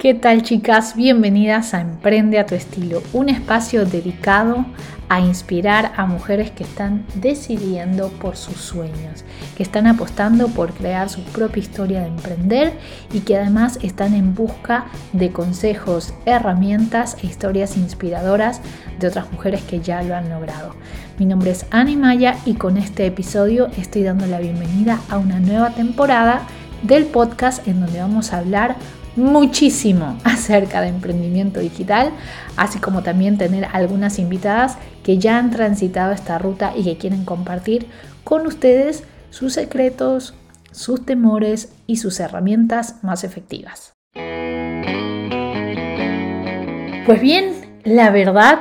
¿Qué tal chicas? Bienvenidas a Emprende a tu estilo, un espacio dedicado a inspirar a mujeres que están decidiendo por sus sueños, que están apostando por crear su propia historia de emprender y que además están en busca de consejos, herramientas e historias inspiradoras de otras mujeres que ya lo han logrado. Mi nombre es Ani Maya y con este episodio estoy dando la bienvenida a una nueva temporada del podcast en donde vamos a hablar muchísimo acerca de emprendimiento digital, así como también tener algunas invitadas que ya han transitado esta ruta y que quieren compartir con ustedes sus secretos, sus temores y sus herramientas más efectivas. Pues bien, la verdad,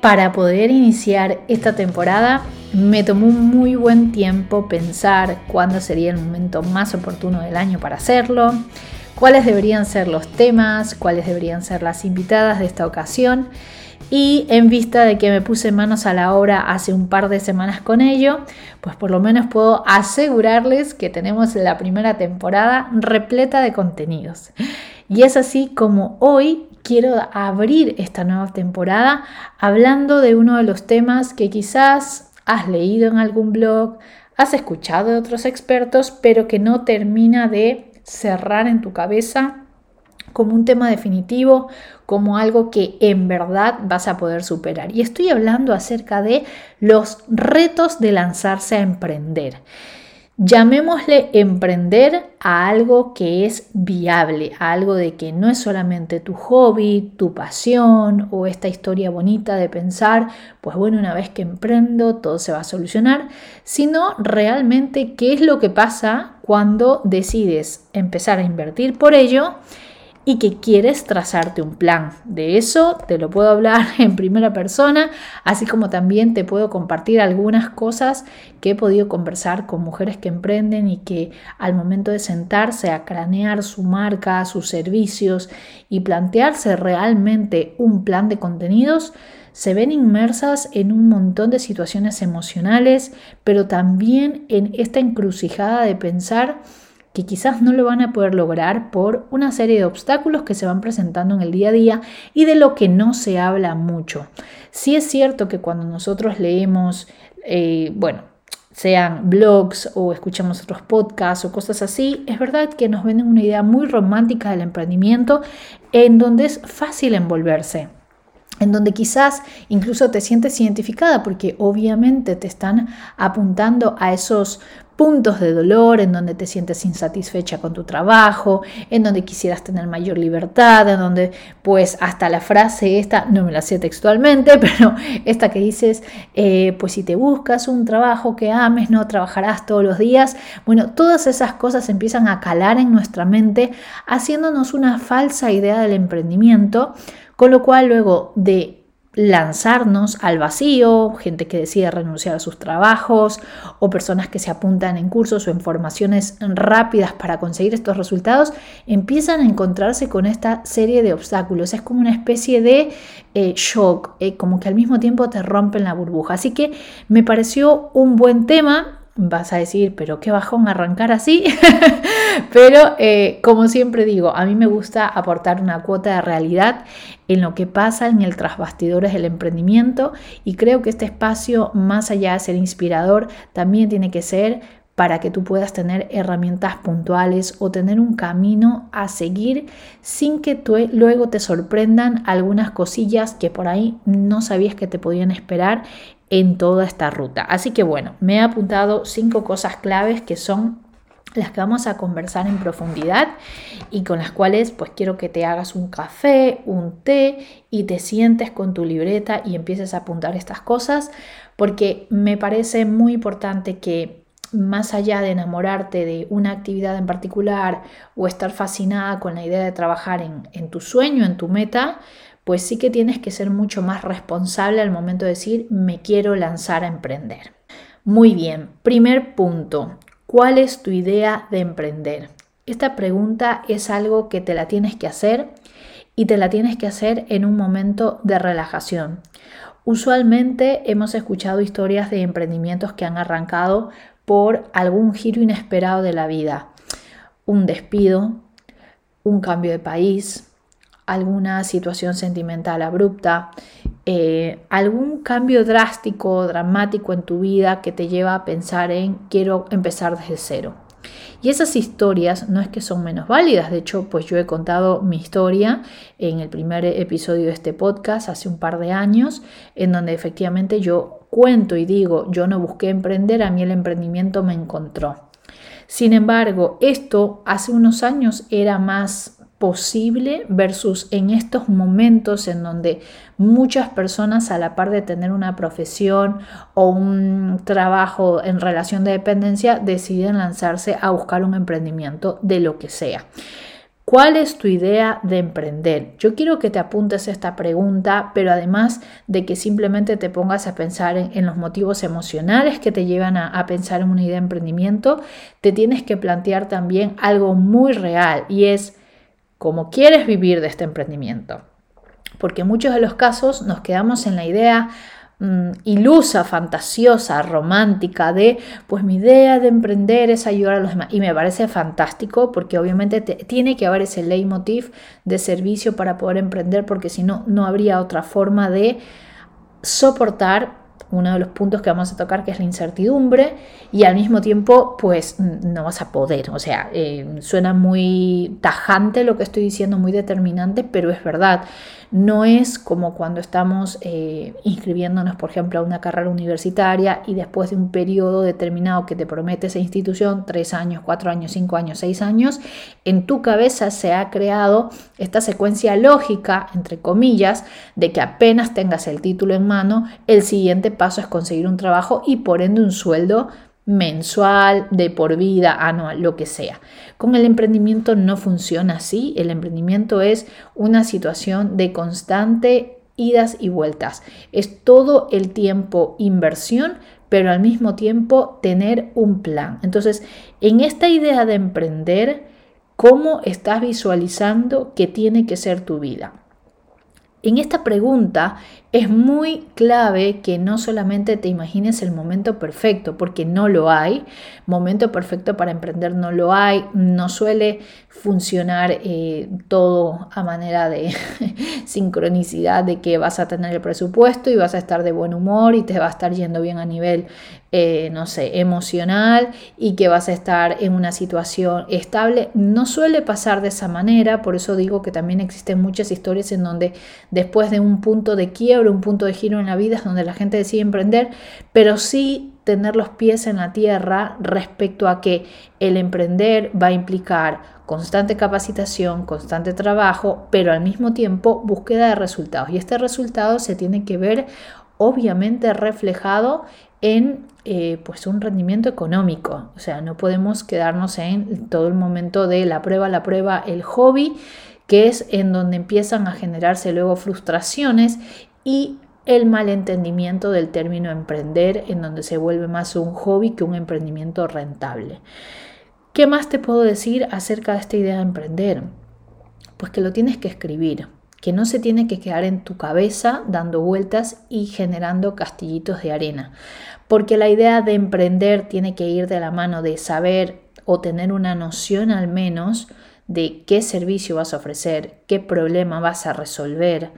para poder iniciar esta temporada, me tomó muy buen tiempo pensar cuándo sería el momento más oportuno del año para hacerlo cuáles deberían ser los temas, cuáles deberían ser las invitadas de esta ocasión. Y en vista de que me puse manos a la obra hace un par de semanas con ello, pues por lo menos puedo asegurarles que tenemos la primera temporada repleta de contenidos. Y es así como hoy quiero abrir esta nueva temporada hablando de uno de los temas que quizás has leído en algún blog, has escuchado de otros expertos, pero que no termina de cerrar en tu cabeza como un tema definitivo, como algo que en verdad vas a poder superar. Y estoy hablando acerca de los retos de lanzarse a emprender. Llamémosle emprender a algo que es viable, a algo de que no es solamente tu hobby, tu pasión o esta historia bonita de pensar, pues bueno, una vez que emprendo todo se va a solucionar, sino realmente qué es lo que pasa cuando decides empezar a invertir por ello y que quieres trazarte un plan. De eso te lo puedo hablar en primera persona, así como también te puedo compartir algunas cosas que he podido conversar con mujeres que emprenden y que al momento de sentarse a cranear su marca, sus servicios y plantearse realmente un plan de contenidos, se ven inmersas en un montón de situaciones emocionales, pero también en esta encrucijada de pensar que quizás no lo van a poder lograr por una serie de obstáculos que se van presentando en el día a día y de lo que no se habla mucho. Sí es cierto que cuando nosotros leemos, eh, bueno, sean blogs o escuchamos otros podcasts o cosas así, es verdad que nos venden una idea muy romántica del emprendimiento en donde es fácil envolverse en donde quizás incluso te sientes identificada porque obviamente te están apuntando a esos puntos de dolor, en donde te sientes insatisfecha con tu trabajo, en donde quisieras tener mayor libertad, en donde pues hasta la frase esta, no me la sé textualmente, pero esta que dices, eh, pues si te buscas un trabajo que ames, no trabajarás todos los días. Bueno, todas esas cosas empiezan a calar en nuestra mente, haciéndonos una falsa idea del emprendimiento, con lo cual luego de lanzarnos al vacío, gente que decide renunciar a sus trabajos o personas que se apuntan en cursos o en formaciones rápidas para conseguir estos resultados, empiezan a encontrarse con esta serie de obstáculos. Es como una especie de eh, shock, eh, como que al mismo tiempo te rompen la burbuja. Así que me pareció un buen tema vas a decir, pero qué bajón arrancar así. pero eh, como siempre digo, a mí me gusta aportar una cuota de realidad en lo que pasa en el trasbastidores del emprendimiento y creo que este espacio, más allá de ser inspirador, también tiene que ser para que tú puedas tener herramientas puntuales o tener un camino a seguir sin que tú, luego te sorprendan algunas cosillas que por ahí no sabías que te podían esperar en toda esta ruta. Así que bueno, me he apuntado cinco cosas claves que son las que vamos a conversar en profundidad y con las cuales pues quiero que te hagas un café, un té y te sientes con tu libreta y empieces a apuntar estas cosas porque me parece muy importante que más allá de enamorarte de una actividad en particular o estar fascinada con la idea de trabajar en, en tu sueño, en tu meta, pues sí que tienes que ser mucho más responsable al momento de decir me quiero lanzar a emprender. Muy bien, primer punto, ¿cuál es tu idea de emprender? Esta pregunta es algo que te la tienes que hacer y te la tienes que hacer en un momento de relajación. Usualmente hemos escuchado historias de emprendimientos que han arrancado por algún giro inesperado de la vida, un despido, un cambio de país, alguna situación sentimental abrupta, eh, algún cambio drástico, dramático en tu vida que te lleva a pensar en quiero empezar desde cero. Y esas historias no es que son menos válidas, de hecho, pues yo he contado mi historia en el primer episodio de este podcast hace un par de años, en donde efectivamente yo cuento y digo, yo no busqué emprender, a mí el emprendimiento me encontró. Sin embargo, esto hace unos años era más posible versus en estos momentos en donde muchas personas a la par de tener una profesión o un trabajo en relación de dependencia deciden lanzarse a buscar un emprendimiento de lo que sea. ¿Cuál es tu idea de emprender? Yo quiero que te apuntes esta pregunta, pero además de que simplemente te pongas a pensar en, los motivos emocionales que te llevan a, a, pensar en una idea de emprendimiento, te tienes que plantear también algo muy real y es cómo quieres vivir de este emprendimiento. Porque en muchos de los casos nos quedamos en la idea mm, ilusa, fantasiosa, romántica de, pues mi idea de emprender es ayudar a los demás. Y me parece fantástico porque obviamente tiene que haber ese leitmotiv de servicio para poder emprender porque si no, no habría otra forma de soportar uno de los puntos que vamos a tocar, que es la incertidumbre, y al mismo tiempo, pues no vas a poder. O sea, eh, suena muy tajante lo que estoy diciendo, muy determinante, pero es verdad. No es como cuando estamos eh, inscribiéndonos, por ejemplo, a una carrera universitaria y después de un periodo determinado que te promete esa institución, tres años, cuatro años, cinco años, seis años, en tu cabeza se ha creado esta secuencia lógica, entre comillas, de que apenas tengas el título en mano, el siguiente es conseguir un trabajo y por ende un sueldo mensual, de por vida, anual, lo que sea. Con el emprendimiento no funciona así. El emprendimiento es una situación de constante idas y vueltas. Es todo el tiempo inversión, pero al mismo tiempo tener un plan. Entonces, en esta idea de emprender, ¿cómo estás visualizando que tiene que ser tu vida? En esta pregunta es muy clave que no solamente te imagines el momento perfecto, porque no lo hay. Momento perfecto para emprender no lo hay. No suele funcionar eh, todo a manera de sincronicidad de que vas a tener el presupuesto y vas a estar de buen humor y te va a estar yendo bien a nivel, eh, no sé, emocional y que vas a estar en una situación estable. No suele pasar de esa manera, por eso digo que también existen muchas historias en donde después de un punto de quiebra, un punto de giro en la vida es donde la gente decide emprender, pero sí tener los pies en la tierra respecto a que el emprender va a implicar constante capacitación, constante trabajo, pero al mismo tiempo búsqueda de resultados. Y este resultado se tiene que ver obviamente reflejado en eh, pues un rendimiento económico. O sea, no podemos quedarnos en todo el momento de la prueba, la prueba, el hobby, que es en donde empiezan a generarse luego frustraciones y el malentendimiento del término emprender, en donde se vuelve más un hobby que un emprendimiento rentable. ¿Qué más te puedo decir acerca de esta idea de emprender? Pues que lo tienes que escribir, que no se tiene que quedar en tu cabeza dando vueltas y generando castillitos de arena, porque la idea de emprender tiene que ir de la mano de saber o tener una noción al menos de qué servicio vas a ofrecer, qué problema vas a resolver,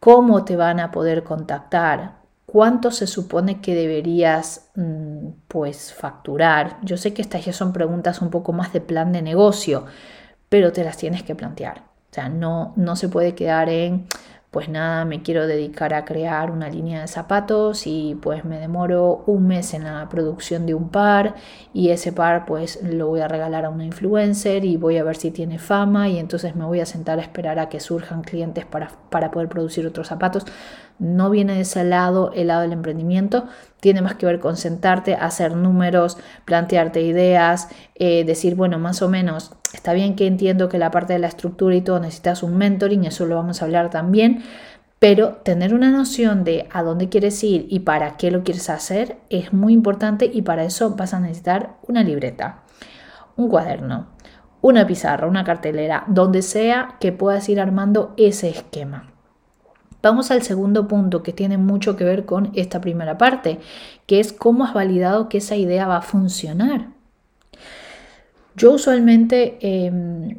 cómo te van a poder contactar, cuánto se supone que deberías mm, pues facturar. Yo sé que estas ya son preguntas un poco más de plan de negocio, pero te las tienes que plantear. O sea, no, no se puede quedar en pues nada, me quiero dedicar a crear una línea de zapatos y pues me demoro un mes en la producción de un par y ese par pues lo voy a regalar a una influencer y voy a ver si tiene fama y entonces me voy a sentar a esperar a que surjan clientes para, para poder producir otros zapatos. No viene de ese lado el lado del emprendimiento, tiene más que ver con sentarte, hacer números, plantearte ideas, eh, decir, bueno, más o menos, está bien que entiendo que la parte de la estructura y todo necesitas un mentoring, eso lo vamos a hablar también, pero tener una noción de a dónde quieres ir y para qué lo quieres hacer es muy importante y para eso vas a necesitar una libreta, un cuaderno, una pizarra, una cartelera, donde sea que puedas ir armando ese esquema. Vamos al segundo punto que tiene mucho que ver con esta primera parte, que es cómo has validado que esa idea va a funcionar. Yo usualmente em,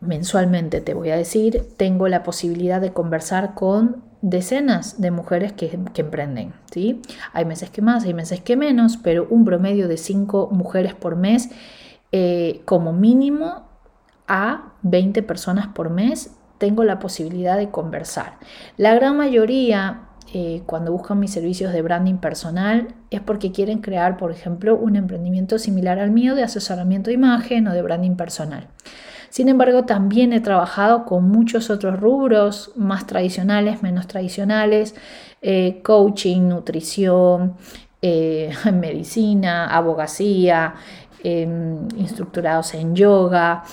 mensualmente, te voy a decir, tengo la posibilidad de conversar con decenas de mujeres que, emprenden. ¿sí? Hay meses que más, hay meses que menos, pero un promedio de 5 mujeres por mes, eh, como mínimo a 20 personas por mes, tengo la posibilidad de conversar. La gran mayoría eh, cuando buscan mis servicios de branding personal es porque quieren crear, por ejemplo, un emprendimiento similar al mío de asesoramiento de imagen o de branding personal. Sin embargo, también he trabajado con muchos otros rubros más tradicionales, menos tradicionales, eh, coaching, nutrición, eh, medicina, abogacía, em, instructorados en yoga,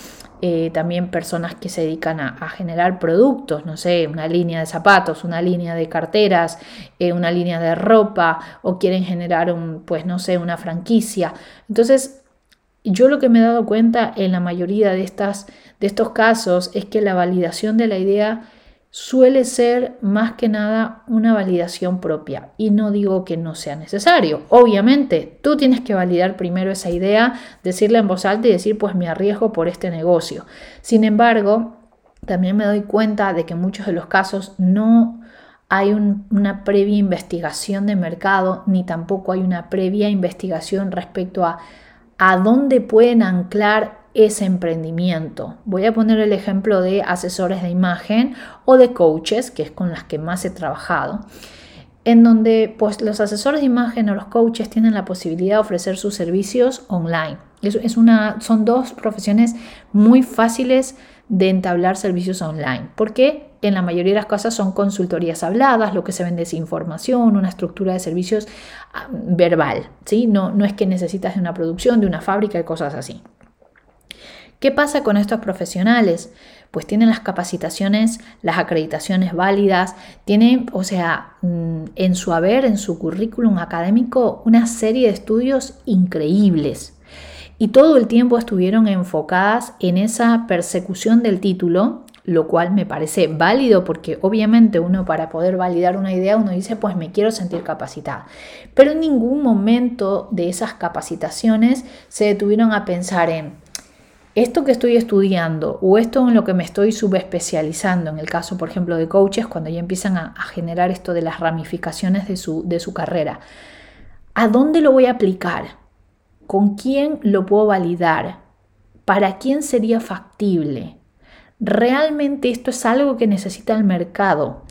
eh, también personas que se dedican a, generar productos, no sé, una línea de zapatos, una línea de carteras, una línea de ropa o quieren generar un, pues no sé, una franquicia. Entonces, yo lo que me he dado cuenta en la mayoría de, estas, de estos casos es que la validación de la idea suele ser más que nada una validación propia. Y no digo que no sea necesario. Obviamente, tú tienes que validar primero esa idea, decirla en voz alta y decir, pues me arriesgo por este negocio. Sin embargo, también me doy cuenta de que en muchos de los casos no hay una previa investigación de mercado, ni tampoco hay una previa investigación respecto a a dónde pueden anclar ese emprendimiento. Voy a poner el ejemplo de asesores de imagen o de coaches, que es con las que más he trabajado, en donde pues, los asesores de imagen o los coaches tienen la posibilidad de ofrecer sus servicios online. Es, una, son dos profesiones muy fáciles de entablar servicios online. ¿Por qué? en la mayoría de las cosas son consultorías habladas, lo que se vende es información, una estructura de servicios ah, verbal, ¿sí? No, no es que necesitas de una producción, de una fábrica y cosas así. ¿Qué pasa con estos profesionales? Pues tienen las capacitaciones, las acreditaciones válidas, tienen, o sea, mm, en su haber, en su currículum académico, una serie de estudios increíbles. Y todo el tiempo estuvieron enfocadas en esa persecución del título lo cual me parece válido porque obviamente uno para poder validar una idea uno dice pues me quiero sentir capacitada. Pero en ningún momento de esas capacitaciones se detuvieron a pensar en esto que estoy estudiando o esto en lo que me estoy subespecializando, en el caso por ejemplo de coaches, cuando ya empiezan a, generar esto de las ramificaciones de su, de su carrera, ¿a dónde lo voy a aplicar? ¿Con quién lo puedo validar? ¿Para quién sería factible? ¿Realmente esto es algo que necesita el mercado?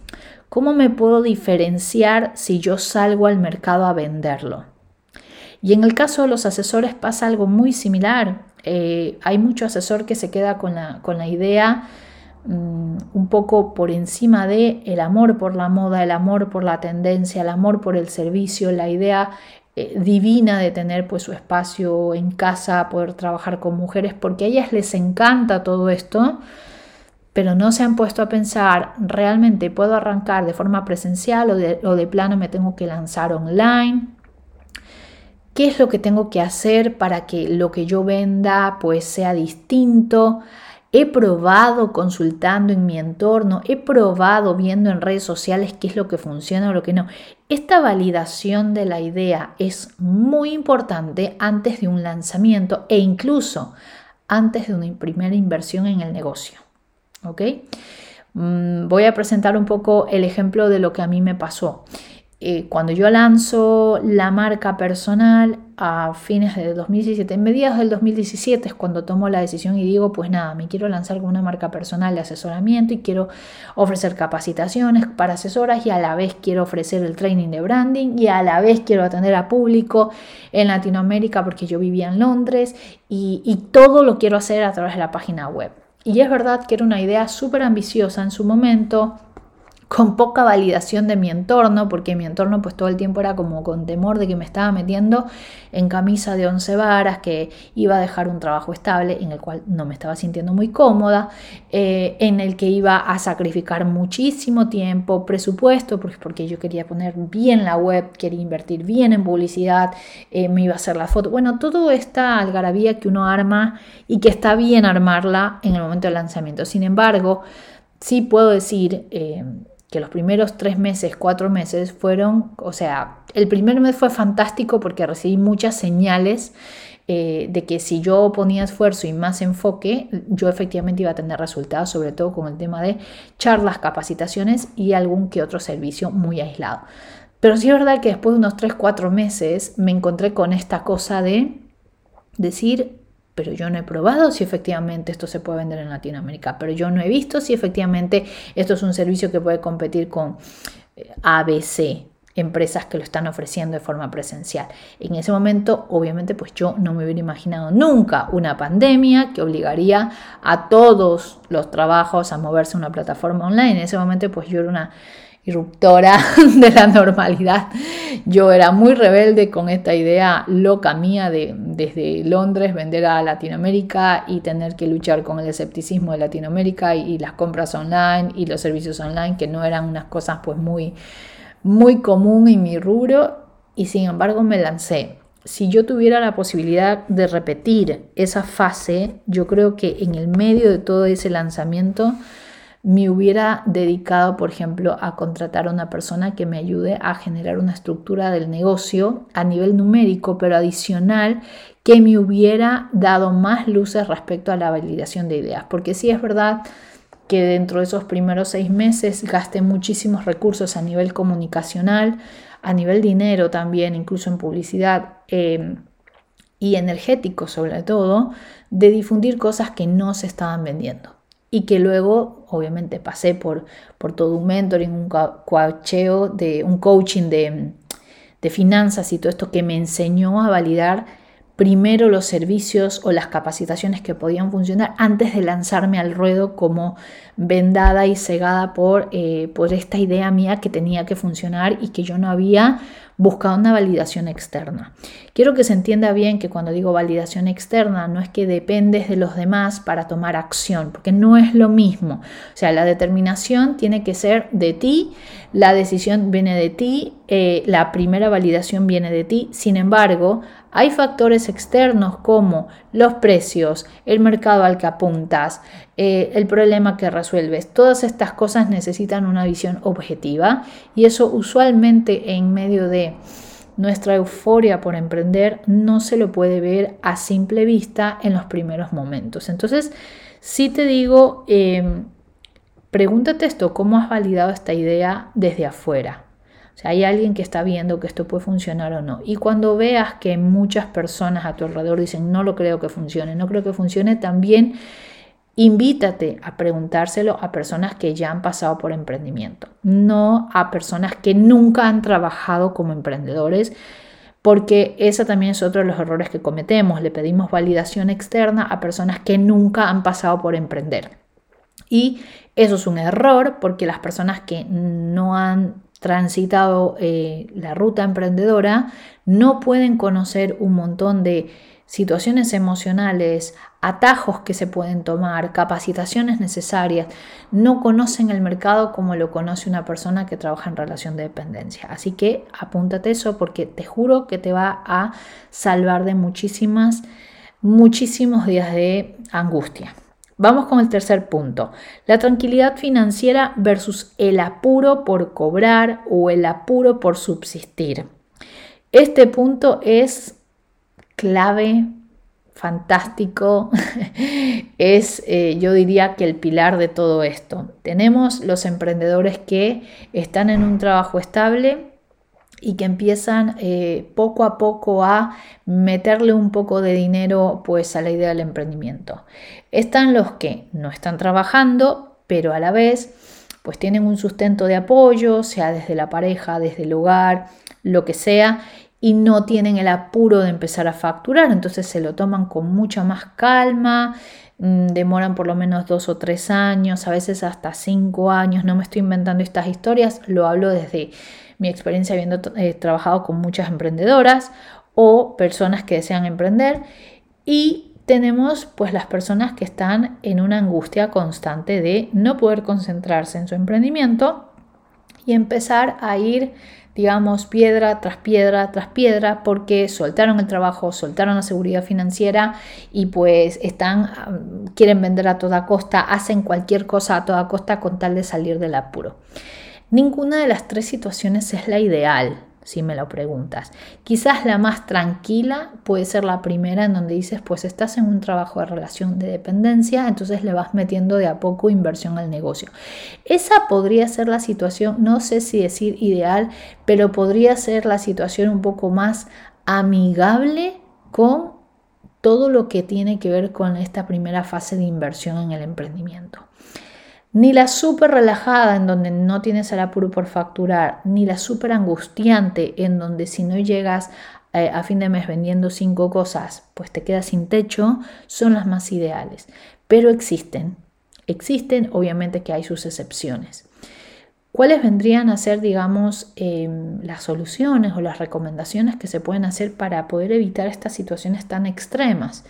¿Cómo me puedo diferenciar si yo salgo al mercado a venderlo? Y en el caso de los asesores pasa algo muy similar. Eh, hay mucho asesor que se queda con la, idea mm, un poco por encima de el amor por la moda, el amor por la tendencia, el amor por el servicio, la idea eh, divina de tener pues su espacio en casa, poder trabajar con mujeres, porque a ellas les encanta todo esto pero no se han puesto a pensar, ¿realmente puedo arrancar de forma presencial o de, plano me tengo que lanzar online? ¿Qué es lo que tengo que hacer para que lo que yo venda pues sea distinto? He probado consultando en mi entorno, he probado viendo en redes sociales qué es lo que funciona o lo que no. Esta validación de la idea es muy importante antes de un lanzamiento e incluso antes de una primera inversión en el negocio. ¿ok? Mm, voy a presentar un poco el ejemplo de lo que a mí me pasó. Eh, cuando yo lanzo la marca personal a fines de 2017, en mediados del 2017 es cuando tomo la decisión y digo, pues nada, me quiero lanzar con una marca personal de asesoramiento y quiero ofrecer capacitaciones para asesoras y a la vez quiero ofrecer el training de branding y a la vez quiero atender a público en Latinoamérica porque yo vivía en Londres y todo lo quiero hacer a través de la página web. Y es verdad que era una idea súper ambiciosa en su momento, con poca validación de mi entorno, porque mi entorno pues todo el tiempo era como con temor de que me estaba metiendo en camisa de once varas, que iba a dejar un trabajo estable en el cual no me estaba sintiendo muy cómoda, eh, en el que iba a sacrificar muchísimo tiempo, presupuesto, porque, porque yo quería poner bien la web, quería invertir bien en publicidad, eh, me iba a hacer la foto, bueno, toda esta algarabía que uno arma y que está bien armarla en el momento del lanzamiento. Sin embargo, sí puedo decir... Eh, que los primeros tres meses, cuatro meses fueron, o sea, el primer mes fue fantástico porque recibí muchas señales eh, de que si yo ponía esfuerzo y más enfoque, yo efectivamente iba a tener resultados, sobre todo con el tema de charlas, capacitaciones y algún que otro servicio muy aislado. Pero sí es verdad que después de unos 3, 4 meses me encontré con esta cosa de decir, pero yo no he probado si efectivamente esto se puede vender en Latinoamérica, pero yo no he visto si efectivamente esto es un servicio que puede competir con eh, ABC, empresas que lo están ofreciendo de forma presencial. En ese momento, obviamente, pues yo no me hubiera imaginado nunca una pandemia que obligaría a todos los trabajos a moverse a una plataforma online. En ese momento, pues yo era una irruptora de la normalidad. Yo era muy rebelde con esta idea loca mía de desde Londres vender a Latinoamérica y tener que luchar con el escepticismo de Latinoamérica y, y las compras online y los servicios online que no eran unas cosas pues muy muy común en mi rubro y sin embargo me lancé. Si yo tuviera la posibilidad de repetir esa fase, yo creo que en el medio de todo ese lanzamiento me hubiera dedicado, por ejemplo, a contratar a una persona que me ayude a generar una estructura del negocio a nivel numérico, pero adicional, que me hubiera dado más luces respecto a la validación de ideas. Porque sí es verdad que dentro de esos primeros seis meses gasté muchísimos recursos a nivel comunicacional, a nivel dinero también, incluso en publicidad em, y energético sobre todo, de difundir cosas que no se estaban vendiendo. Y que luego, obviamente, pasé por, por todo un mentoring, un coacheo, de, un coaching de, de finanzas y todo esto que me enseñó a validar primero los servicios o las capacitaciones que podían funcionar antes de lanzarme al ruedo como vendada y cegada por, eh, por esta idea mía que tenía que funcionar y que yo no había buscado una validación externa. Quiero que se entienda bien que cuando digo validación externa no es que dependes de los demás para tomar acción, porque no es lo mismo. O sea, la determinación tiene que ser de ti, la decisión viene de ti, eh, la primera validación viene de ti. Sin embargo, hay factores externos como los precios, el mercado al que apuntas, eh, el problema que resuelves. Todas estas cosas necesitan una visión objetiva y eso usualmente en medio de nuestra euforia por emprender no se lo puede ver a simple vista en los primeros momentos. Entonces, si te digo, em, pregúntate esto, ¿cómo has validado esta idea desde afuera? O sea, hay alguien que está viendo que esto puede funcionar o no. Y cuando veas que muchas personas a tu alrededor dicen, no lo creo que funcione, no creo que funcione, también invítate a preguntárselo a personas que ya han pasado por emprendimiento, no a personas que nunca han trabajado como emprendedores porque ese también es otro de los errores que cometemos. Le pedimos validación externa a personas que nunca han pasado por emprender. Y eso es un error porque las personas que no han transitado eh, la ruta emprendedora no pueden conocer un montón de situaciones emocionales, atajos que se pueden tomar, capacitaciones necesarias, no conocen el mercado como lo conoce una persona que trabaja en relación de dependencia. Así que apúntate eso porque te juro que te va a salvar de muchísimas, muchísimos días de angustia. Vamos con el tercer punto, la tranquilidad financiera versus el apuro por cobrar o el apuro por subsistir. Este punto es clave, fantástico, es eh, yo diría que el pilar de todo esto. Tenemos los emprendedores que están en un trabajo estable, y que empiezan eh, poco a poco a meterle un poco de dinero pues a la idea del emprendimiento. Están los que no están trabajando, pero a la vez pues tienen un sustento de apoyo, sea desde la pareja, desde el hogar, lo que sea, y no tienen el apuro de empezar a facturar, entonces se lo toman con mucha más calma, mm, demoran por lo menos dos o tres años, a veces hasta cinco años, no me estoy inventando estas historias, lo hablo desde mi experiencia habiendo eh, trabajado con muchas emprendedoras o personas que desean emprender y tenemos pues las personas que están en una angustia constante de no poder concentrarse en su emprendimiento y empezar a ir digamos piedra tras piedra tras piedra porque soltaron el trabajo, soltaron la seguridad financiera y pues están quieren vender a toda costa, hacen cualquier cosa a toda costa con tal de salir del apuro. Ninguna de las tres situaciones es la ideal. Si me lo preguntas. Quizás la más tranquila puede ser la primera en donde dices, pues estás en un trabajo de relación de dependencia, entonces le vas metiendo de a poco inversión al negocio. Esa podría ser la situación, no sé si decir ideal, pero podría ser la situación un poco más amigable con todo lo que tiene que ver con esta primera fase de inversión en el emprendimiento. Ni la súper relajada en donde no tienes el apuro por facturar, ni la súper angustiante en donde si no llegas eh, a fin de mes vendiendo cinco cosas, pues te quedas sin techo, son las más ideales. Pero existen, existen, obviamente que hay sus excepciones. ¿Cuáles vendrían a ser, digamos, em, las soluciones o las recomendaciones que se pueden hacer para poder evitar estas situaciones tan extremas?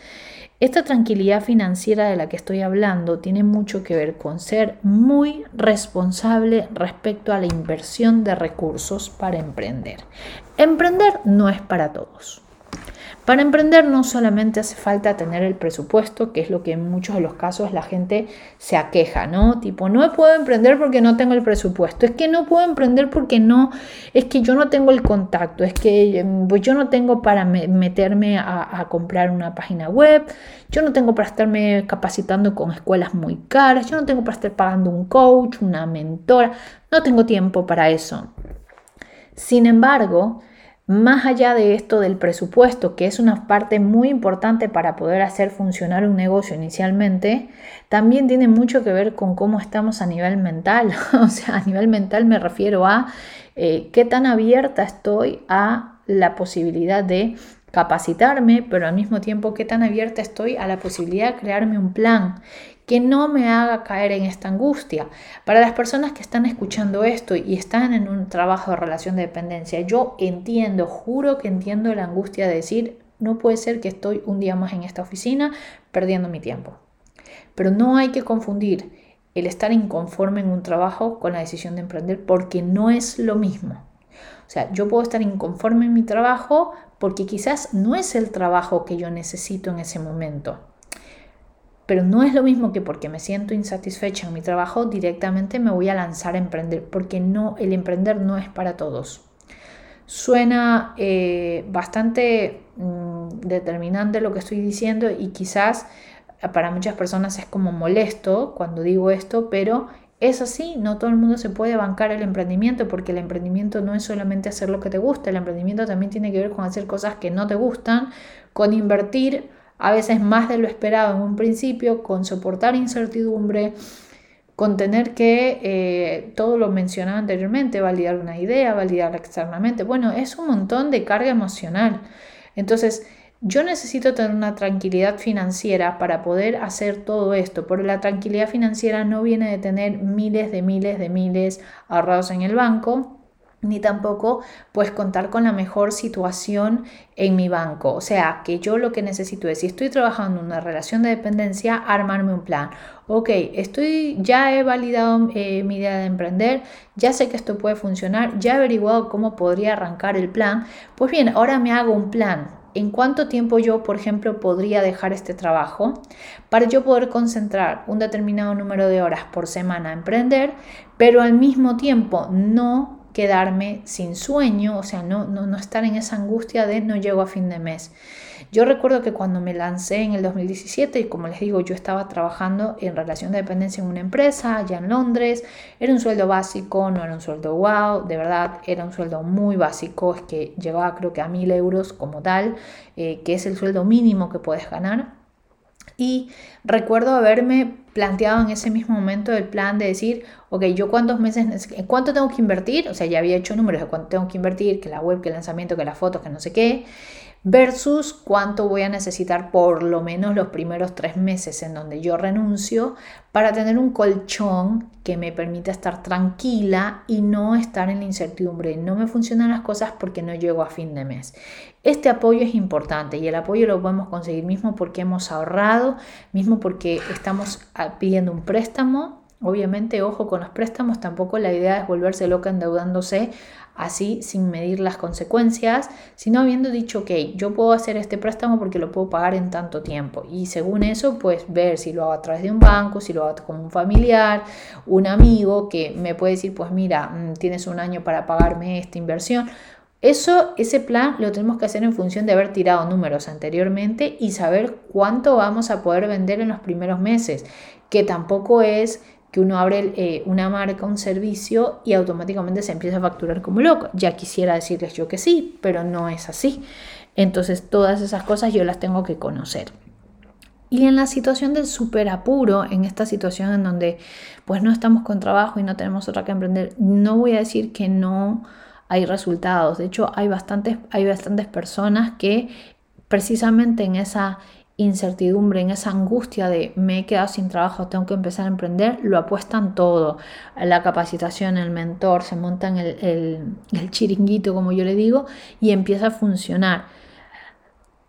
Esta tranquilidad financiera de la que estoy hablando tiene mucho que ver con ser muy responsable respecto a la inversión de recursos para emprender. Emprender no es para todos. Para emprender no solamente hace falta tener el presupuesto, que es lo que en muchos de los casos la gente se aqueja, ¿no? Tipo, no puedo emprender porque no tengo el presupuesto, es que no puedo emprender porque no, es que yo no tengo el contacto, es que em, pues yo no tengo para meterme a, a comprar una página web, yo no tengo para estarme capacitando con escuelas muy caras, yo no tengo para estar pagando un coach, una mentora, no tengo tiempo para eso. Sin embargo, más allá de esto del presupuesto, que es una parte muy importante para poder hacer funcionar un negocio inicialmente, también tiene mucho que ver con cómo estamos a nivel mental. o sea, a nivel mental me refiero a eh, qué tan abierta estoy a la posibilidad de capacitarme, pero al mismo tiempo qué tan abierta estoy a la posibilidad de crearme un plan que no me haga caer en esta angustia. Para las personas que están escuchando esto y están en un trabajo de relación de dependencia, yo entiendo, juro que entiendo la angustia de decir, no puede ser que estoy un día más en esta oficina perdiendo mi tiempo. Pero no hay que confundir el estar inconforme en un trabajo con la decisión de emprender porque no es lo mismo. O sea, yo puedo estar inconforme en mi trabajo porque quizás no es el trabajo que yo necesito en ese momento pero no es lo mismo que porque me siento insatisfecha en mi trabajo directamente me voy a lanzar a emprender, porque no, el emprender no es para todos. Suena eh, bastante mm, determinante lo que estoy diciendo y quizás para muchas personas es como molesto cuando digo esto, pero es así, no todo el mundo se puede bancar el emprendimiento porque el emprendimiento no es solamente hacer lo que te gusta, el emprendimiento también tiene que ver con hacer cosas que no te gustan, con invertir a veces más de lo esperado en un principio, con soportar incertidumbre, con tener que, eh, todo lo mencionado anteriormente, validar una idea, validar externamente. Bueno, es un montón de carga emocional. Entonces, yo necesito tener una tranquilidad financiera para poder hacer todo esto, pero la tranquilidad financiera no viene de tener miles de miles de miles ahorrados en el banco, ni tampoco pues contar con la mejor situación en mi banco. O sea, que yo lo que necesito es, si estoy trabajando en una relación de dependencia, armarme un plan. Ok, estoy, ya he validado eh, mi idea de emprender, ya sé que esto puede funcionar, ya he averiguado cómo podría arrancar el plan. Pues bien, ahora me hago un plan. ¿En cuánto tiempo yo, por ejemplo, podría dejar este trabajo para yo poder concentrar un determinado número de horas por semana a emprender, pero al mismo tiempo no quedarme sin sueño, o sea, no, no, no estar en esa angustia de no llego a fin de mes. Yo recuerdo que cuando me lancé en el 2017, y como les digo, yo estaba trabajando en relación de dependencia en una empresa allá en Londres, era un sueldo básico, no era un sueldo wow, de verdad era un sueldo muy básico, es que llegaba creo que a mil euros como tal, eh, que es el sueldo mínimo que puedes ganar. Y recuerdo haberme planteado en ese mismo momento el plan de decir, ok, yo cuántos meses, cuánto tengo que invertir, o sea, ya había hecho números de cuánto tengo que invertir, que la web, que el lanzamiento, que las fotos, que no sé qué, versus cuánto voy a necesitar por lo menos los primeros tres meses en donde yo renuncio para tener un colchón que me permita estar tranquila y no estar en la incertidumbre. No me funcionan las cosas porque no llego a fin de mes. Este apoyo es importante y el apoyo lo podemos conseguir mismo porque hemos ahorrado, mismo porque estamos pidiendo un préstamo Obviamente, ojo con los préstamos, tampoco la idea es volverse loca endeudándose así sin medir las consecuencias, sino habiendo dicho, ok, yo puedo hacer este préstamo porque lo puedo pagar en tanto tiempo. Y según eso, pues ver si lo hago a través de un banco, si lo hago con un familiar, un amigo que me puede decir, pues mira, mm, tienes un año para pagarme esta inversión. Eso, ese plan lo tenemos que hacer en función de haber tirado números anteriormente y saber cuánto vamos a poder vender en los primeros meses, que tampoco es que uno abre eh, una marca, un servicio y automáticamente se empieza a facturar como loco. Ya quisiera decirles yo que sí, pero no es así. Entonces todas esas cosas yo las tengo que conocer. Y en la situación del super apuro, en esta situación en donde pues no estamos con trabajo y no tenemos otra que emprender, no voy a decir que no hay resultados. De hecho, hay bastantes, hay bastantes personas que precisamente en esa incertidumbre, en esa angustia de me he quedado sin trabajo, tengo que empezar a emprender, lo apuestan todo, la capacitación, el mentor, se montan el, el chiringuito, como yo le digo, y empieza a funcionar.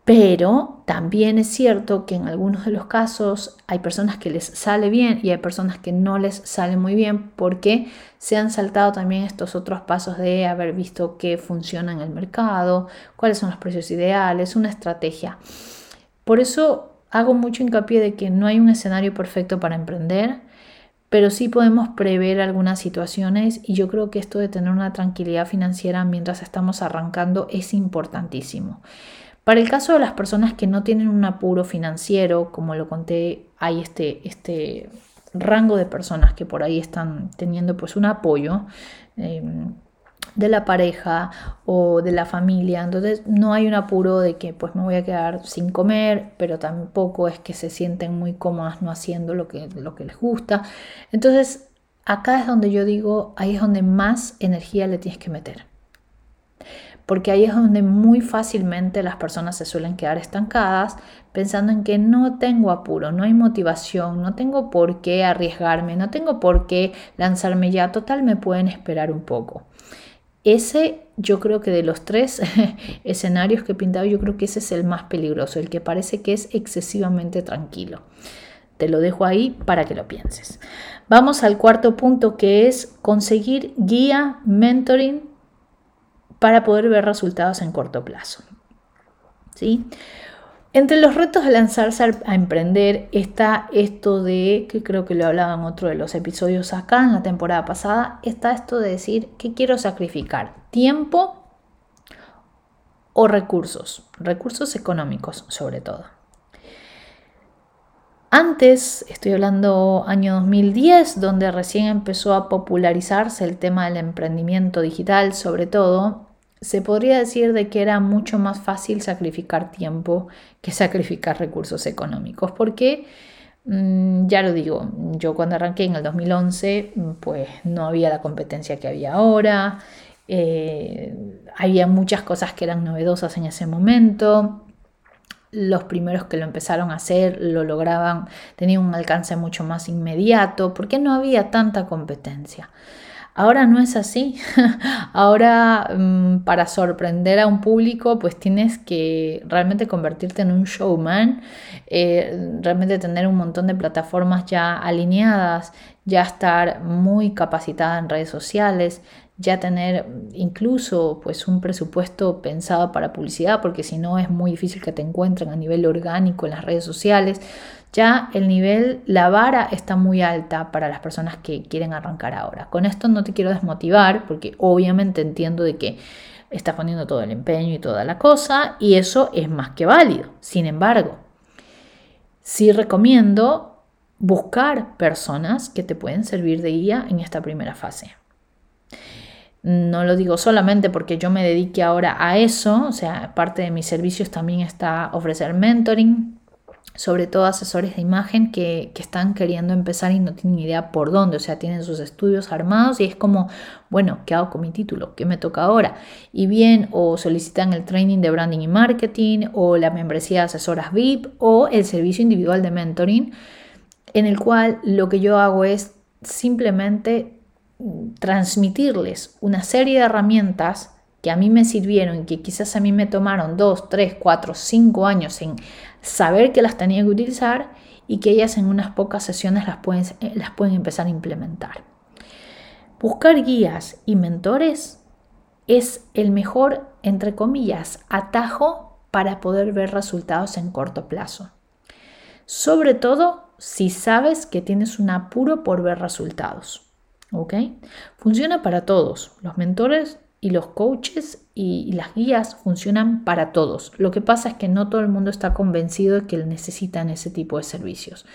Pero también es cierto que en algunos de los casos hay personas que les sale bien y hay personas que no les sale muy bien porque se han saltado también estos otros pasos de haber visto qué funciona en el mercado, cuáles son los precios ideales, una estrategia. Por eso hago mucho hincapié de que no hay un escenario perfecto para emprender, pero sí podemos prever algunas situaciones y yo creo que esto de tener una tranquilidad financiera mientras estamos arrancando es importantísimo. Para el caso de las personas que no tienen un apuro financiero, como lo conté, hay este, este rango de personas que por ahí están teniendo pues un apoyo. Em, de la pareja o de la familia. Entonces no hay un apuro de que pues me voy a quedar sin comer, pero tampoco es que se sienten muy cómodas no haciendo lo que, lo que les gusta. Entonces acá es donde yo digo, ahí es donde más energía le tienes que meter. Porque ahí es donde muy fácilmente las personas se suelen quedar estancadas pensando en que no tengo apuro, no hay motivación, no tengo por qué arriesgarme, no tengo por qué lanzarme ya, total me pueden esperar un poco. Ese yo creo que de los tres escenarios que he pintado, yo creo que ese es el más peligroso, el que parece que es excesivamente tranquilo. Te lo dejo ahí para que lo pienses. Vamos al cuarto punto que es conseguir guía, mentoring para poder ver resultados en corto plazo. ¿Sí? Entre los retos de lanzarse a emprender está esto de, que creo que lo hablaba en otro de los episodios acá en la temporada pasada, está esto de decir que quiero sacrificar tiempo o recursos, recursos económicos sobre todo. Antes, estoy hablando año 2010, donde recién empezó a popularizarse el tema del emprendimiento digital, sobre todo, se podría decir de que era mucho más fácil sacrificar tiempo que sacrificar recursos económicos, porque mm, ya lo digo, yo cuando arranqué en el 2011, pues no había la competencia que había ahora, eh, había muchas cosas que eran novedosas en ese momento. Los primeros que lo empezaron a hacer lo lograban, tenían un alcance mucho más inmediato, porque no había tanta competencia. Ahora no es así. Ahora mm, para sorprender a un público pues tienes que realmente convertirte en un showman, eh, realmente tener un montón de plataformas ya alineadas, ya estar muy capacitada en redes sociales, ya tener incluso pues un presupuesto pensado para publicidad porque si no es muy difícil que te encuentren a nivel orgánico en las redes sociales ya el nivel, la vara está muy alta para las personas que quieren arrancar ahora. Con esto no te quiero desmotivar porque obviamente entiendo de que estás poniendo todo el empeño y toda la cosa y eso es más que válido. Sin embargo, sí recomiendo buscar personas que te pueden servir de guía en esta primera fase. No lo digo solamente porque yo me dedique ahora a eso, o sea, parte de mis servicios también está ofrecer mentoring, sobre todo asesores de imagen que, están queriendo empezar y no tienen idea por dónde, o sea, tienen sus estudios armados y es como, bueno, ¿qué hago con mi título? ¿Qué me toca ahora? Y bien, o solicitan el training de branding y marketing, o la membresía de asesoras VIP, o el servicio individual de mentoring, en el cual lo que yo hago es simplemente transmitirles una serie de herramientas que a mí me sirvieron y que quizás a mí me tomaron dos, tres, cuatro, cinco años en saber que las tenía que utilizar y que ellas en unas pocas sesiones las pueden, eh, las pueden empezar a implementar. Buscar guías y mentores es el mejor, entre comillas, atajo para poder ver resultados en corto plazo. Sobre todo si sabes que tienes un apuro por ver resultados. ¿Ok? Funciona para todos. Los mentores y los coaches y, las guías funcionan para todos. Lo que pasa es que no todo el mundo está convencido de que necesitan ese tipo de servicios.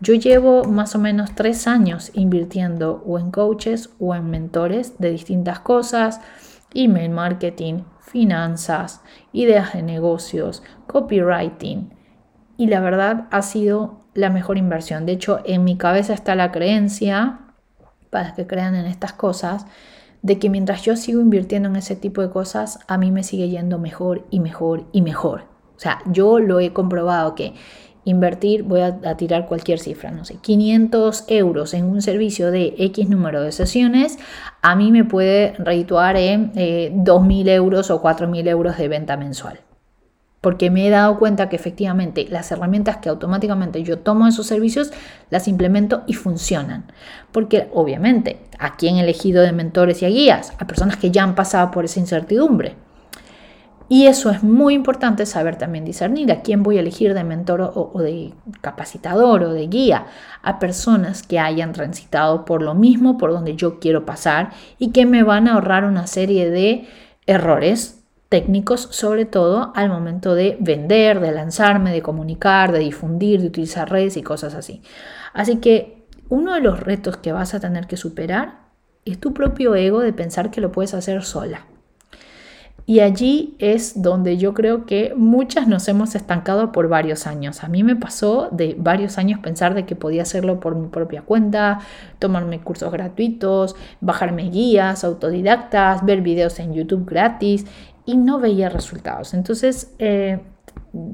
Yo llevo más o menos tres años invirtiendo o en coaches o en mentores de distintas cosas, email marketing, finanzas, ideas de negocios, copywriting. Y la verdad ha sido la mejor inversión. De hecho, en mi cabeza está la creencia, para que crean en estas cosas, de que mientras yo sigo invirtiendo en ese tipo de cosas, a mí me sigue yendo mejor y mejor y mejor. O sea, yo lo he comprobado que invertir, voy a, tirar cualquier cifra, no sé, 500 euros en un servicio de X número de sesiones, a mí me puede redituar en 2.000 eh, euros o 4.000 euros de venta mensual porque me he dado cuenta que efectivamente las herramientas que automáticamente yo tomo de esos servicios las implemento y funcionan. Porque obviamente, ¿a quién he elegido de mentores y a guías? A personas que ya han pasado por esa incertidumbre. Y eso es muy importante saber también discernir a quién voy a elegir de mentor o, de capacitador o de guía, a personas que hayan transitado por lo mismo, por donde yo quiero pasar y que me van a ahorrar una serie de errores técnicos, sobre todo al momento de vender, de lanzarme, de comunicar, de difundir, de utilizar redes y cosas así. Así que uno de los retos que vas a tener que superar es tu propio ego de pensar que lo puedes hacer sola. Y allí es donde yo creo que muchas nos hemos estancado por varios años. A mí me pasó de varios años pensar de que podía hacerlo por mi propia cuenta, tomarme cursos gratuitos, bajarme guías autodidactas, ver videos en YouTube gratis y no veía resultados. Entonces, eh,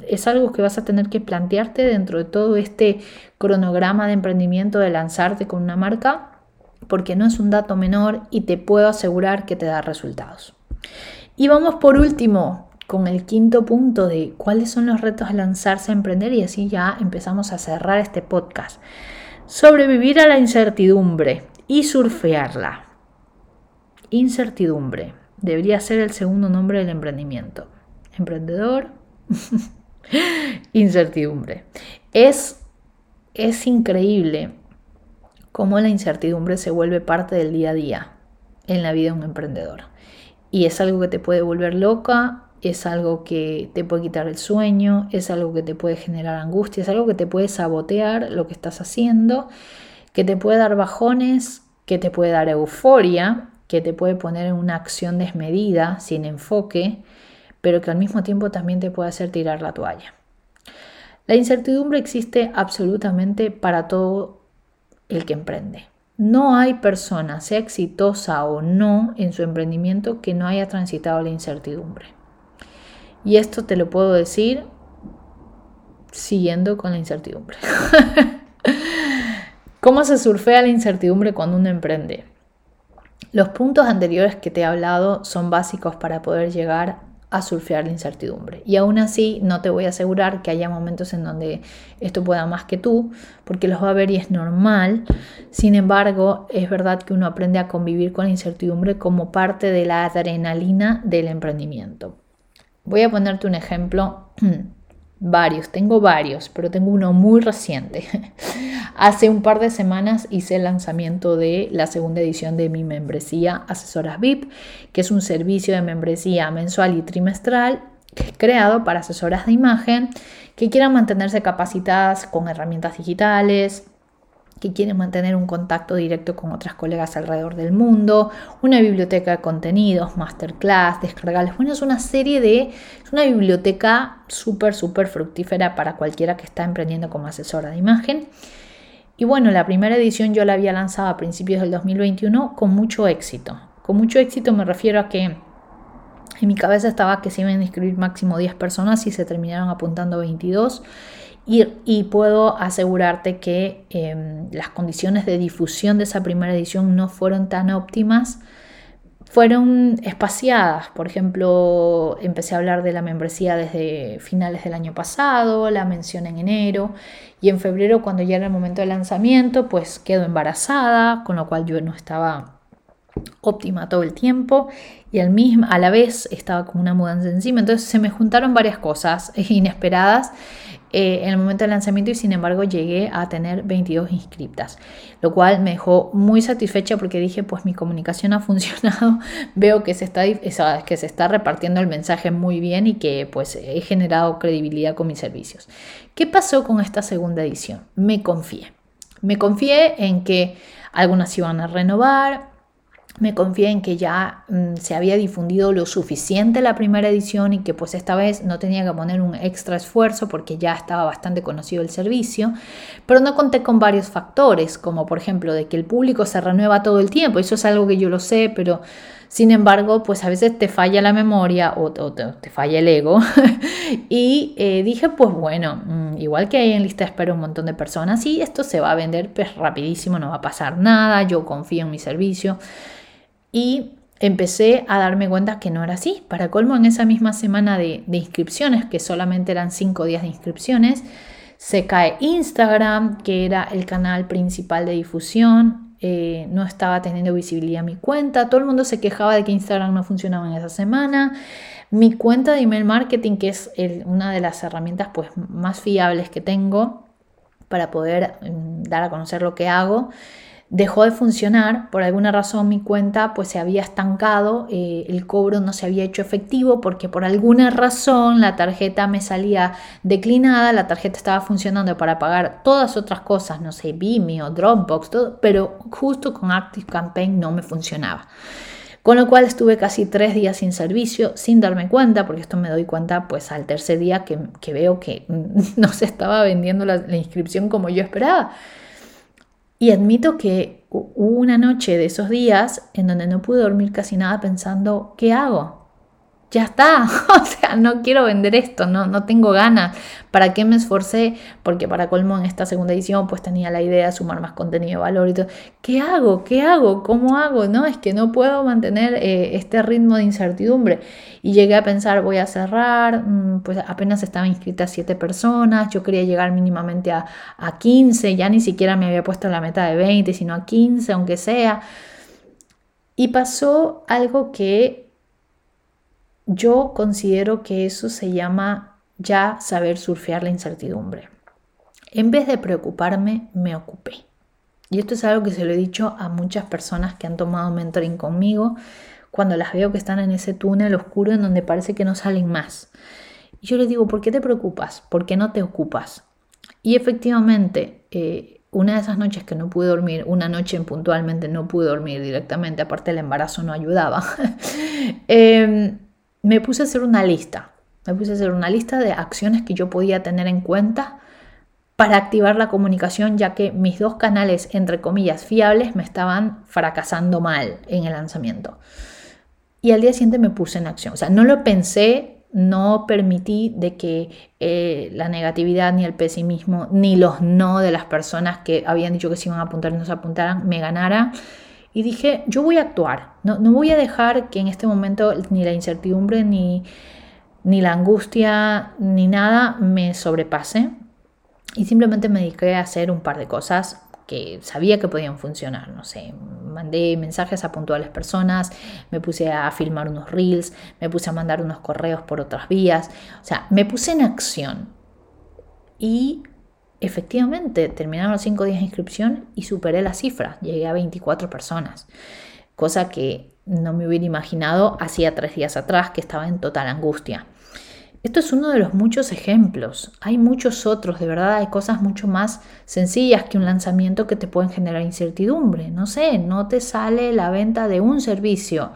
es algo que vas a tener que plantearte dentro de todo este cronograma de emprendimiento de lanzarte con una marca, porque no es un dato menor y te puedo asegurar que te da resultados. Y vamos por último con el quinto punto de cuáles son los retos de lanzarse a emprender y así ya empezamos a cerrar este podcast. Sobrevivir a la incertidumbre y surfearla. Incertidumbre debería ser el segundo nombre del emprendimiento. Emprendedor, incertidumbre. Es, es increíble cómo la incertidumbre se vuelve parte del día a día en la vida de un emprendedor. Y es algo que te puede volver loca, es algo que te puede quitar el sueño, es algo que te puede generar angustia, es algo que te puede sabotear lo que estás haciendo, que te puede dar bajones, que te puede dar euforia que te puede poner en una acción desmedida, sin enfoque, pero que al mismo tiempo también te puede hacer tirar la toalla. La incertidumbre existe absolutamente para todo el que emprende. No hay persona, sea exitosa o no en su emprendimiento, que no haya transitado la incertidumbre. Y esto te lo puedo decir siguiendo con la incertidumbre. ¿Cómo se surfea la incertidumbre cuando uno emprende? Los puntos anteriores que te he hablado son básicos para poder llegar a surfear la incertidumbre. Y aún así no te voy a asegurar que haya momentos en donde esto pueda más que tú, porque los va a haber y es normal. Sin embargo, es verdad que uno aprende a convivir con la incertidumbre como parte de la adrenalina del emprendimiento. Voy a ponerte un ejemplo Varios, tengo varios, pero tengo uno muy reciente. Hace un par de semanas hice el lanzamiento de la segunda edición de mi membresía Asesoras VIP, que es un servicio de membresía mensual y trimestral creado para asesoras de imagen que quieran mantenerse capacitadas con herramientas digitales, que quieren mantener un contacto directo con otras colegas alrededor del mundo, una biblioteca de contenidos, masterclass, descargables. Bueno, es una serie de, es una biblioteca súper, súper fructífera para cualquiera que está emprendiendo como asesora de imagen. Y bueno, la primera edición yo la había lanzado a principios del 2021 con mucho éxito. Con mucho éxito me refiero a que en mi cabeza estaba que se iban a inscribir máximo 10 personas y se terminaron apuntando 22 y, puedo asegurarte que em, las condiciones de difusión de esa primera edición no fueron tan óptimas, fueron espaciadas. Por ejemplo, empecé a hablar de la membresía desde finales del año pasado, la mencioné en enero y en febrero, cuando ya era el momento del lanzamiento, pues quedo embarazada, con lo cual yo no estaba óptima todo el tiempo y al mismo, a la vez estaba con una mudanza encima. Entonces se me juntaron varias cosas inesperadas eh, en el momento del lanzamiento y sin embargo llegué a tener 22 inscriptas, lo cual me dejó muy satisfecha porque dije pues mi comunicación ha funcionado, veo que se está, que se está repartiendo el mensaje muy bien y que pues he generado credibilidad con mis servicios. ¿Qué pasó con esta segunda edición? Me confié. Me confié en que algunas iban a renovar, me confié en que ya mm, se había difundido lo suficiente la primera edición y que pues esta vez no tenía que poner un extra esfuerzo porque ya estaba bastante conocido el servicio, pero no conté con varios factores, como por ejemplo de que el público se renueva todo el tiempo, eso es algo que yo lo sé, pero sin embargo pues a veces te falla la memoria o, te, falla el ego. Y eh, dije pues bueno, mm, igual que hay en lista de espera un montón de personas y esto se va a vender pues rapidísimo, no va a pasar nada, yo confío en mi servicio y empecé a darme cuenta que no era así. Para colmo, en esa misma semana de, inscripciones, que solamente eran cinco días de inscripciones, se cae Instagram, que era el canal principal de difusión, eh, no estaba teniendo visibilidad mi cuenta, todo el mundo se quejaba de que Instagram no funcionaba en esa semana. Mi cuenta de email marketing, que es una de las herramientas pues, más fiables que tengo para poder mm, dar a conocer lo que hago, dejó de funcionar, por alguna razón mi cuenta pues se había estancado, eh, el cobro no se había hecho efectivo porque por alguna razón la tarjeta me salía declinada, la tarjeta estaba funcionando para pagar todas otras cosas, no sé, Vimeo, Dropbox, todo, pero justo con Active Campaign no me funcionaba. Con lo cual estuve casi tres días sin servicio, sin darme cuenta, porque esto me doy cuenta pues al tercer día que, veo que no se estaba vendiendo la inscripción como yo esperaba. Y admito que hubo una noche de esos días en donde no pude dormir casi nada pensando, ¿qué hago? Ya está, o sea, no quiero vender esto, no, no tengo ganas. ¿Para qué me esforcé? Porque para colmo en esta segunda edición pues tenía la idea de sumar más contenido de valor y todo. ¿Qué hago? ¿Qué hago? ¿Cómo hago? No, es que no puedo mantener eh, este ritmo de incertidumbre. Y llegué a pensar, voy a cerrar, mm, pues apenas estaban inscritas 7 personas, yo quería llegar mínimamente a, a 15, ya ni siquiera me había puesto la meta de 20, sino a 15, aunque sea. Y pasó algo que yo considero que eso se llama ya saber surfear la incertidumbre. En vez de preocuparme, me ocupé. Y esto es algo que se lo he dicho a muchas personas que han tomado mentoring conmigo cuando las veo que están en ese túnel oscuro en donde parece que no salen más. Y yo les digo, ¿por qué te preocupas? ¿Por qué no te ocupas? Y efectivamente, eh, una de esas noches que no pude dormir, una noche puntualmente no pude dormir directamente, aparte el embarazo no ayudaba. eh, me puse a hacer una lista. Me puse a hacer una lista de acciones que yo podía tener en cuenta para activar la comunicación, ya que mis dos canales, entre comillas, fiables, me estaban fracasando mal en el lanzamiento. Y al día siguiente me puse en acción. O sea, no lo pensé, no permití de que eh, la negatividad, ni el pesimismo, ni los no de las personas que habían dicho que se iban a apuntar y no se apuntaran, me ganara y dije, yo voy a actuar, no, no voy a dejar que en este momento ni la incertidumbre, ni, ni la angustia, ni nada me sobrepase. Y simplemente me dediqué a hacer un par de cosas que sabía que podían funcionar. No sé, mandé mensajes a puntuales personas, me puse a filmar unos reels, me puse a mandar unos correos por otras vías. O sea, me puse en acción. Y efectivamente terminaron los cinco días de inscripción y superé la cifra, llegué a 24 personas, cosa que no me hubiera imaginado hacía tres días atrás que estaba en total angustia. Esto es uno de los muchos ejemplos. Hay muchos otros, de verdad, hay cosas mucho más sencillas que un lanzamiento que te pueden generar incertidumbre. No sé, no te sale la venta de un servicio,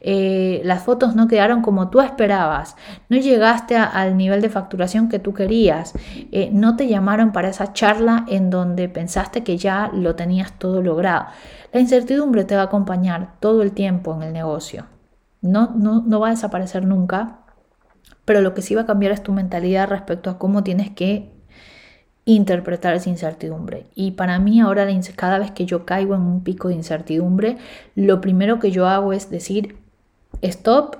eh, las fotos no quedaron como tú esperabas, no llegaste al nivel de facturación que tú querías, eh, no te llamaron para esa charla en donde pensaste que ya lo tenías todo logrado. La incertidumbre te va a acompañar todo el tiempo en el negocio. No, no, no va a desaparecer nunca, pero lo que sí va a cambiar es tu mentalidad respecto a cómo tienes que interpretar esa incertidumbre. Y para mí ahora cada vez que yo caigo en un pico de incertidumbre, lo primero que yo hago es decir, stop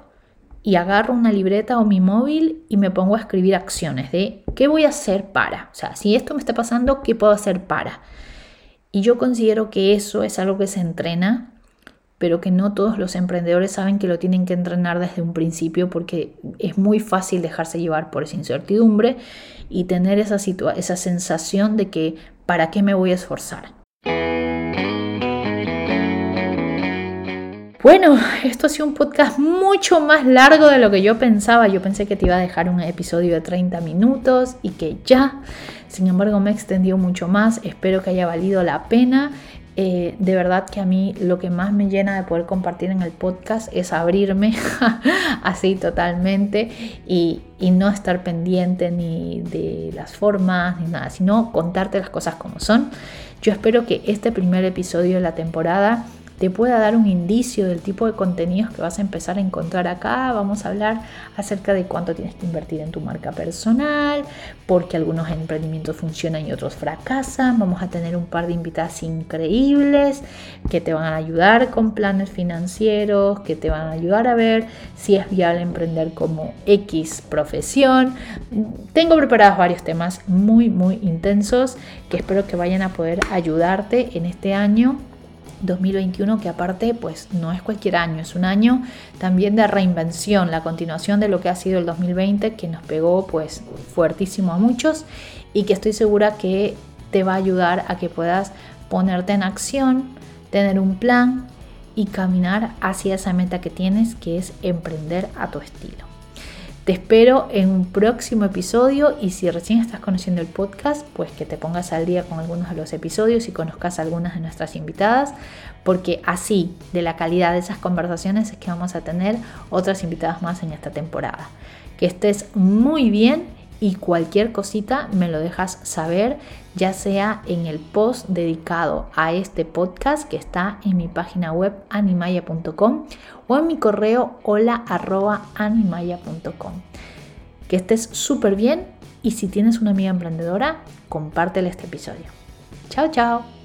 y agarro una libreta o mi móvil y me pongo a escribir acciones de qué voy a hacer para. O sea, si esto me está pasando, ¿qué puedo hacer para? Y yo considero que eso es algo que se entrena pero que no todos los emprendedores saben que lo tienen que entrenar desde un principio porque es muy fácil dejarse llevar por esa incertidumbre y tener esa, esa sensación de que ¿para qué me voy a esforzar? Bueno, esto ha sido un podcast mucho más largo de lo que yo pensaba. Yo pensé que te iba a dejar un episodio de 30 minutos y que ya. Sin embargo, me extendió mucho más. Espero que haya valido la pena. Eh, de verdad que a mí lo que más me llena de poder compartir en el podcast es abrirme así totalmente y, y, no estar pendiente ni de las formas ni nada, sino contarte las cosas como son. Yo espero que este primer episodio de la temporada te pueda dar un indicio del tipo de contenidos que vas a empezar a encontrar acá. Vamos a hablar acerca de cuánto tienes que invertir en tu marca personal, porque algunos emprendimientos funcionan y otros fracasan. Vamos a tener un par de invitadas increíbles que te van a ayudar con planes financieros, que te van a ayudar a ver si es viable emprender como X profesión. Tengo preparados varios temas muy, muy intensos que espero que vayan a poder ayudarte en este año 2021 que aparte pues no es cualquier año, es un año también de reinvención, la continuación de lo que ha sido el 2020 que nos pegó pues fuertísimo a muchos y que estoy segura que te va a ayudar a que puedas ponerte en acción, tener un plan y caminar hacia esa meta que tienes que es emprender a tu estilo. Te espero en un próximo episodio y si recién estás conociendo el podcast, pues que te pongas al día con algunos de los episodios y conozcas algunas de nuestras invitadas, porque así de la calidad de esas conversaciones es que vamos a tener otras invitadas más en esta temporada. Que estés muy bien y cualquier cosita me lo dejas saber, ya sea en el post dedicado a este podcast que está en mi página web animaya.com o en mi correo hola Que estés súper bien y si tienes una amiga emprendedora, compártele este episodio. Chao, chao.